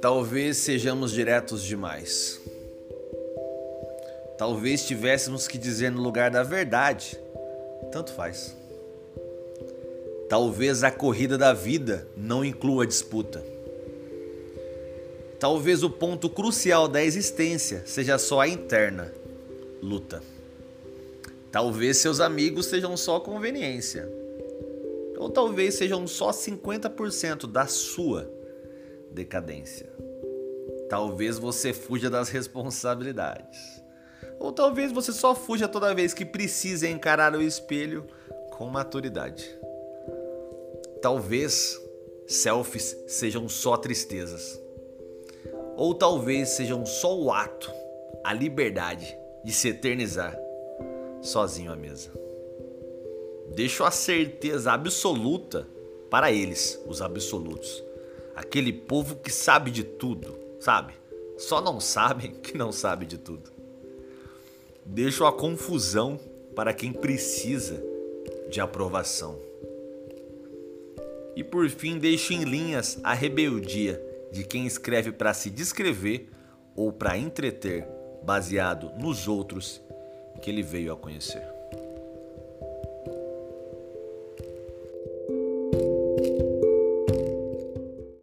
Talvez sejamos diretos demais. Talvez tivéssemos que dizer no lugar da verdade. Tanto faz. Talvez a corrida da vida não inclua disputa. Talvez o ponto crucial da existência seja só a interna luta. Talvez seus amigos sejam só conveniência. Ou talvez sejam só 50% da sua decadência. Talvez você fuja das responsabilidades. Ou talvez você só fuja toda vez que precisa encarar o espelho com maturidade. Talvez selfies sejam só tristezas. Ou talvez sejam só o ato, a liberdade de se eternizar sozinho à mesa. Deixo a certeza absoluta para eles, os absolutos aquele povo que sabe de tudo, sabe? Só não sabem que não sabe de tudo. Deixo a confusão para quem precisa de aprovação. E por fim, deixo em linhas a rebeldia de quem escreve para se descrever ou para entreter, baseado nos outros que ele veio a conhecer.